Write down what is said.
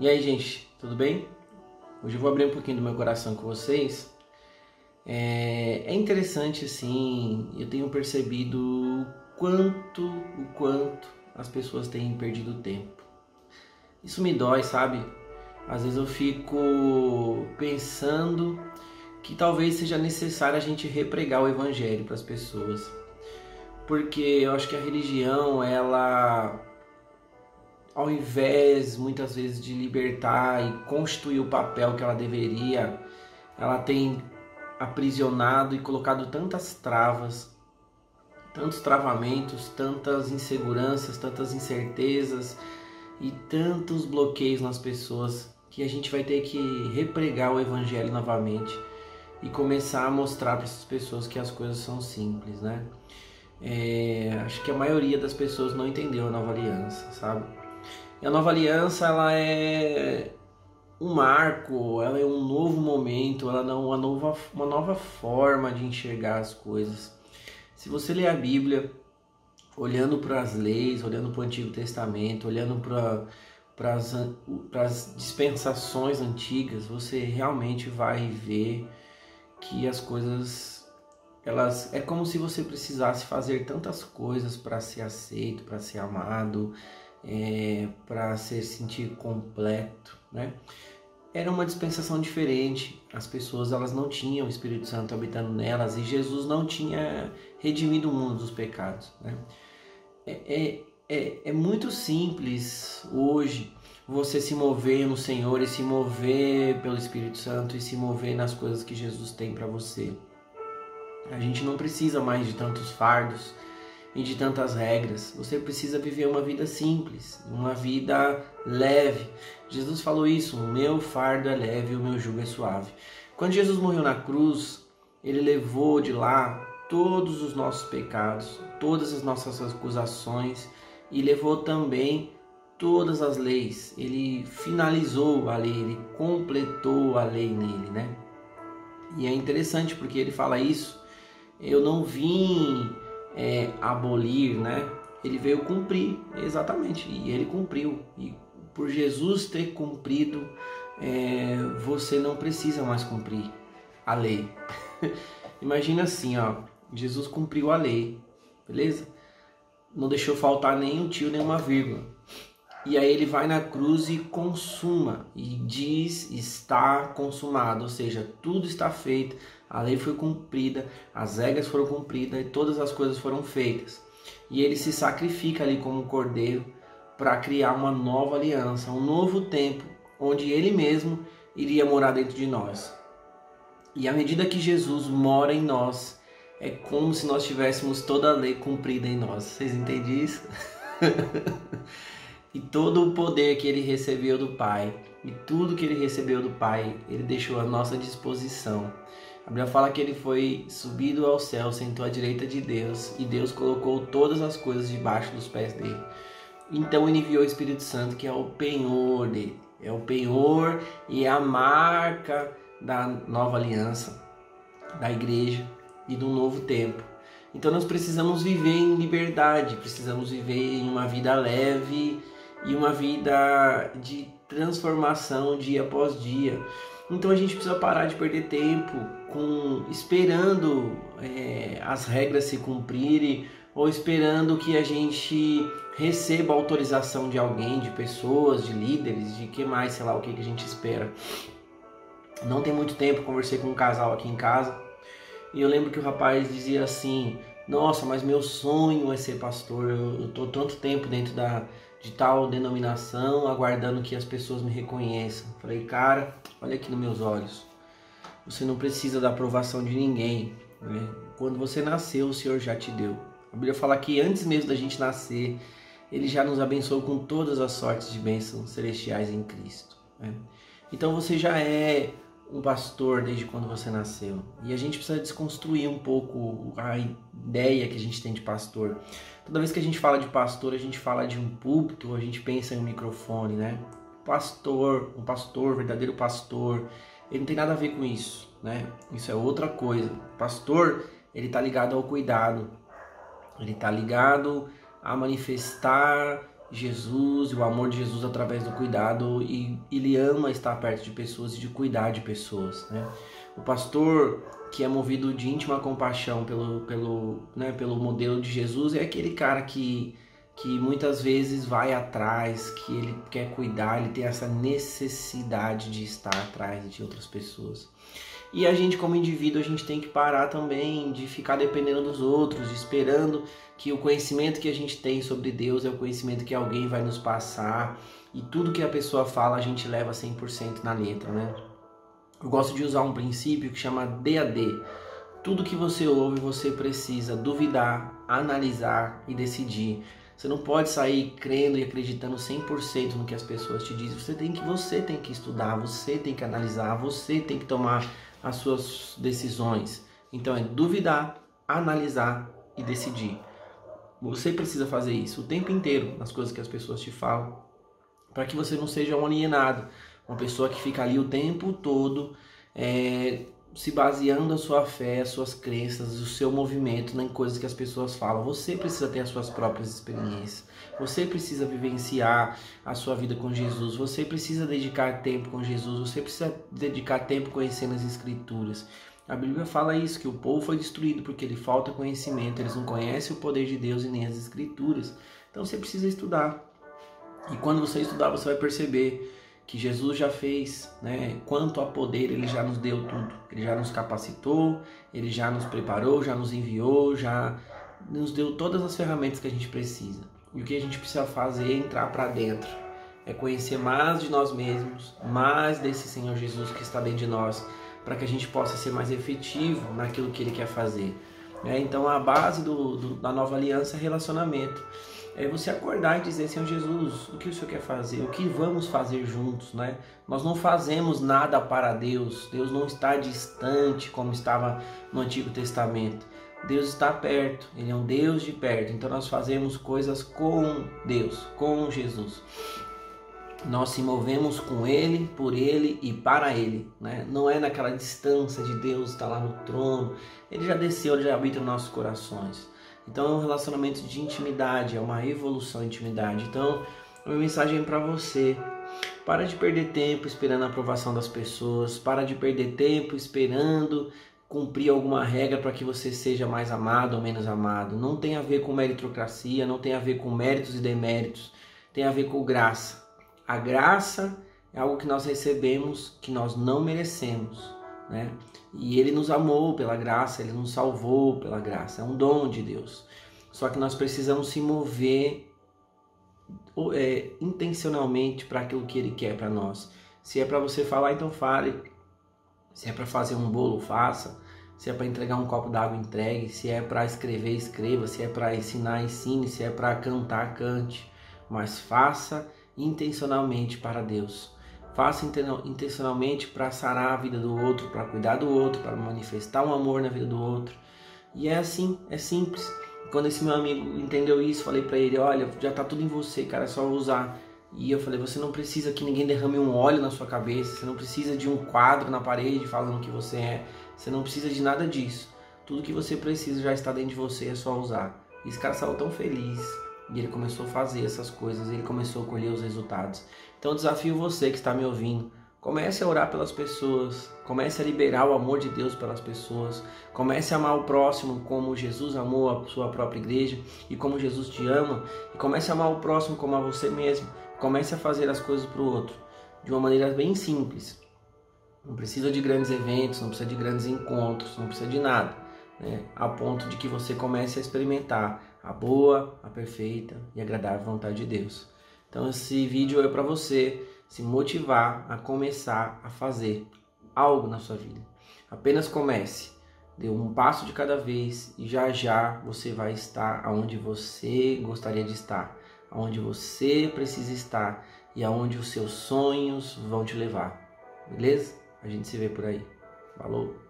E aí, gente, tudo bem? Hoje eu vou abrir um pouquinho do meu coração com vocês. É, é interessante, assim, eu tenho percebido o quanto, o quanto as pessoas têm perdido tempo. Isso me dói, sabe? Às vezes eu fico pensando que talvez seja necessário a gente repregar o evangelho para as pessoas. Porque eu acho que a religião, ela ao invés muitas vezes de libertar e constituir o papel que ela deveria, ela tem aprisionado e colocado tantas travas, tantos travamentos, tantas inseguranças, tantas incertezas e tantos bloqueios nas pessoas que a gente vai ter que repregar o evangelho novamente e começar a mostrar para essas pessoas que as coisas são simples, né? É, acho que a maioria das pessoas não entendeu a nova aliança, sabe? E a nova aliança ela é um marco, ela é um novo momento, ela é uma nova, uma nova forma de enxergar as coisas. Se você ler a Bíblia, olhando para as leis, olhando para o Antigo Testamento, olhando para as dispensações antigas, você realmente vai ver que as coisas elas é como se você precisasse fazer tantas coisas para ser aceito, para ser amado, é, para se sentir completo, né? Era uma dispensação diferente. As pessoas elas não tinham o Espírito Santo habitando nelas e Jesus não tinha redimido o mundo dos pecados, né? É, é, é, é muito simples hoje você se mover no Senhor e se mover pelo Espírito Santo e se mover nas coisas que Jesus tem para você. A gente não precisa mais de tantos fardos, e de tantas regras. Você precisa viver uma vida simples, uma vida leve. Jesus falou isso: o meu fardo é leve o meu jugo é suave. Quando Jesus morreu na cruz, ele levou de lá todos os nossos pecados, todas as nossas acusações e levou também todas as leis. Ele finalizou a lei, ele completou a lei nele, né? E é interessante porque ele fala isso. Eu não vim é, abolir, né? Ele veio cumprir, exatamente, e ele cumpriu. E por Jesus ter cumprido, é, você não precisa mais cumprir a lei. Imagina assim, ó, Jesus cumpriu a lei, beleza? Não deixou faltar nem um tio, nem uma vírgula. E aí ele vai na cruz e consuma e diz está consumado, ou seja, tudo está feito a lei foi cumprida, as regras foram cumpridas e todas as coisas foram feitas. E ele se sacrifica ali como cordeiro para criar uma nova aliança, um novo tempo, onde ele mesmo iria morar dentro de nós. E à medida que Jesus mora em nós, é como se nós tivéssemos toda a lei cumprida em nós. Vocês entendem isso? e todo o poder que ele recebeu do Pai, e tudo que ele recebeu do Pai, ele deixou à nossa disposição. A Bíblia fala que ele foi subido ao céu, sentou à direita de Deus e Deus colocou todas as coisas debaixo dos pés dele. Então ele enviou o Espírito Santo, que é o penhor dele, é o penhor e é a marca da nova aliança, da igreja e do novo tempo. Então nós precisamos viver em liberdade, precisamos viver em uma vida leve e uma vida de transformação dia após dia. Então a gente precisa parar de perder tempo com esperando é, as regras se cumprirem ou esperando que a gente receba autorização de alguém, de pessoas, de líderes, de que mais, sei lá, o que, que a gente espera. Não tem muito tempo, conversei com um casal aqui em casa e eu lembro que o rapaz dizia assim: Nossa, mas meu sonho é ser pastor. Eu, estou tanto tempo dentro da, de tal denominação, aguardando que as pessoas me reconheçam. Falei, cara, olha aqui nos meus olhos. Você não precisa da aprovação de ninguém. Né? Quando você nasceu, o Senhor já te deu. A Bíblia fala que antes mesmo da gente nascer, Ele já nos abençoou com todas as sortes de bênçãos celestiais em Cristo. Né? Então você já é um pastor desde quando você nasceu. E a gente precisa desconstruir um pouco a ideia que a gente tem de pastor. Toda vez que a gente fala de pastor, a gente fala de um púlpito, a gente pensa em um microfone, né? Pastor, um pastor, verdadeiro pastor, ele não tem nada a ver com isso, né? Isso é outra coisa. Pastor, ele está ligado ao cuidado. Ele está ligado a manifestar Jesus e o amor de Jesus através do cuidado e ele ama estar perto de pessoas e de cuidar de pessoas, né? O pastor que é movido de íntima compaixão pelo, pelo, né, pelo modelo de Jesus é aquele cara que, que muitas vezes vai atrás, que ele quer cuidar, ele tem essa necessidade de estar atrás de outras pessoas. E a gente, como indivíduo, a gente tem que parar também de ficar dependendo dos outros, esperando que o conhecimento que a gente tem sobre Deus é o conhecimento que alguém vai nos passar e tudo que a pessoa fala a gente leva 100% na letra, né? Eu gosto de usar um princípio que chama DAD. Tudo que você ouve, você precisa duvidar, analisar e decidir. Você não pode sair crendo e acreditando 100% no que as pessoas te dizem. Você tem que você tem que estudar, você tem que analisar, você tem que tomar as suas decisões. Então é duvidar, analisar e decidir. Você precisa fazer isso o tempo inteiro nas coisas que as pessoas te falam, para que você não seja um alienado, uma pessoa que fica ali o tempo todo é, se baseando a sua fé, as suas crenças, o seu movimento em coisas que as pessoas falam. Você precisa ter as suas próprias experiências. Você precisa vivenciar a sua vida com Jesus. Você precisa dedicar tempo com Jesus. Você precisa dedicar tempo conhecendo as Escrituras. A Bíblia fala isso, que o povo foi destruído porque lhe falta conhecimento, eles não conhecem o poder de Deus e nem as Escrituras. Então você precisa estudar. E quando você estudar, você vai perceber que Jesus já fez, né? Quanto a poder, ele já nos deu tudo. Ele já nos capacitou, ele já nos preparou, já nos enviou, já nos deu todas as ferramentas que a gente precisa. E o que a gente precisa fazer é entrar para dentro, é conhecer mais de nós mesmos, mais desse Senhor Jesus que está dentro de nós, para que a gente possa ser mais efetivo naquilo que ele quer fazer. É, então a base do, do, da nova aliança é relacionamento é você acordar e dizer, Senhor Jesus, o que o Senhor quer fazer? O que vamos fazer juntos, né? Nós não fazemos nada para Deus. Deus não está distante como estava no Antigo Testamento. Deus está perto, Ele é um Deus de perto. Então nós fazemos coisas com Deus, com Jesus. Nós se movemos com Ele, por Ele e para Ele. Né? Não é naquela distância de Deus estar lá no trono. Ele já desceu, Ele já habita nos nossos corações. Então é um relacionamento de intimidade, é uma evolução de intimidade. Então, a minha mensagem é para você. Para de perder tempo esperando a aprovação das pessoas, para de perder tempo esperando cumprir alguma regra para que você seja mais amado ou menos amado. Não tem a ver com meritocracia, não tem a ver com méritos e deméritos, tem a ver com graça. A graça é algo que nós recebemos que nós não merecemos né? E ele nos amou pela graça, ele nos salvou pela graça, é um dom de Deus. Só que nós precisamos se mover é, intencionalmente para aquilo que ele quer para nós. Se é para você falar, então fale. Se é para fazer um bolo, faça. Se é para entregar um copo d'água, entregue. Se é para escrever, escreva. Se é para ensinar, ensine. Se é para cantar, cante. Mas faça intencionalmente para Deus. Faça intencionalmente para sarar a vida do outro, para cuidar do outro, para manifestar um amor na vida do outro. E é assim, é simples. Quando esse meu amigo entendeu isso, falei para ele: Olha, já tá tudo em você, cara, é só usar. E eu falei: Você não precisa que ninguém derrame um óleo na sua cabeça, você não precisa de um quadro na parede falando que você é, você não precisa de nada disso. Tudo que você precisa já está dentro de você, é só usar. E esse cara saiu tão feliz. E ele começou a fazer essas coisas, ele começou a colher os resultados. Então desafio você que está me ouvindo, comece a orar pelas pessoas, comece a liberar o amor de Deus pelas pessoas, comece a amar o próximo como Jesus amou a sua própria igreja e como Jesus te ama, e comece a amar o próximo como a você mesmo. Comece a fazer as coisas para o outro de uma maneira bem simples. Não precisa de grandes eventos, não precisa de grandes encontros, não precisa de nada, né? a ponto de que você comece a experimentar a boa, a perfeita e agradável vontade de Deus. Então esse vídeo é para você se motivar a começar a fazer algo na sua vida. Apenas comece, dê um passo de cada vez e já já você vai estar aonde você gostaria de estar, aonde você precisa estar e aonde os seus sonhos vão te levar. Beleza? A gente se vê por aí. Falou!